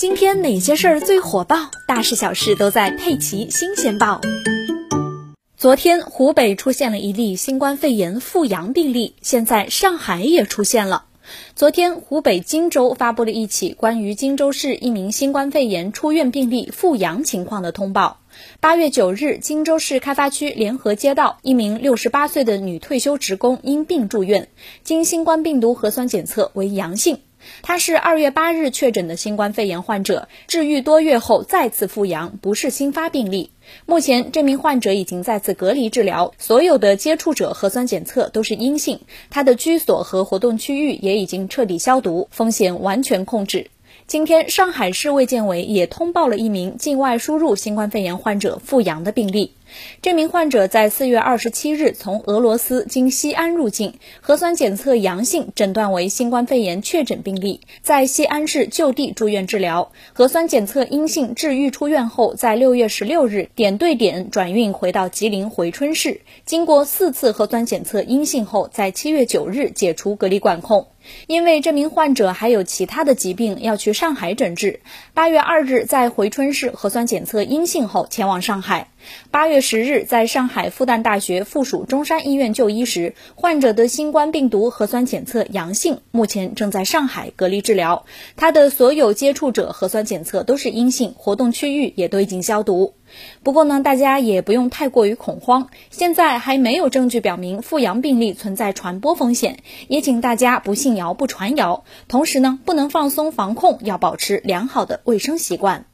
今天哪些事儿最火爆？大事小事都在《佩奇新鲜报》。昨天，湖北出现了一例新冠肺炎复阳病例，现在上海也出现了。昨天，湖北荆州发布了一起关于荆州市一名新冠肺炎出院病例复阳情况的通报。八月九日，荆州市开发区联合街道一名六十八岁的女退休职工因病住院，经新冠病毒核酸检测为阳性。他是二月八日确诊的新冠肺炎患者，治愈多月后再次复阳，不是新发病例。目前，这名患者已经再次隔离治疗，所有的接触者核酸检测都是阴性，他的居所和活动区域也已经彻底消毒，风险完全控制。今天，上海市卫健委也通报了一名境外输入新冠肺炎患者复阳的病例。这名患者在四月二十七日从俄罗斯经西安入境，核酸检测阳性，诊断为新冠肺炎确诊病例，在西安市就地住院治疗。核酸检测阴性，治愈出院后，在六月十六日点对点转运回到吉林回春市，经过四次核酸检测阴性后，在七月九日解除隔离管控。因为这名患者还有其他的疾病要去上海诊治，八月二日在回春市核酸检测阴性后前往上海。八月十日，在上海复旦大学附属中山医院就医时，患者的新冠病毒核酸检测阳性，目前正在上海隔离治疗。他的所有接触者核酸检测都是阴性，活动区域也都已经消毒。不过呢，大家也不用太过于恐慌，现在还没有证据表明复阳病例存在传播风险，也请大家不信谣不传谣。同时呢，不能放松防控，要保持良好的卫生习惯。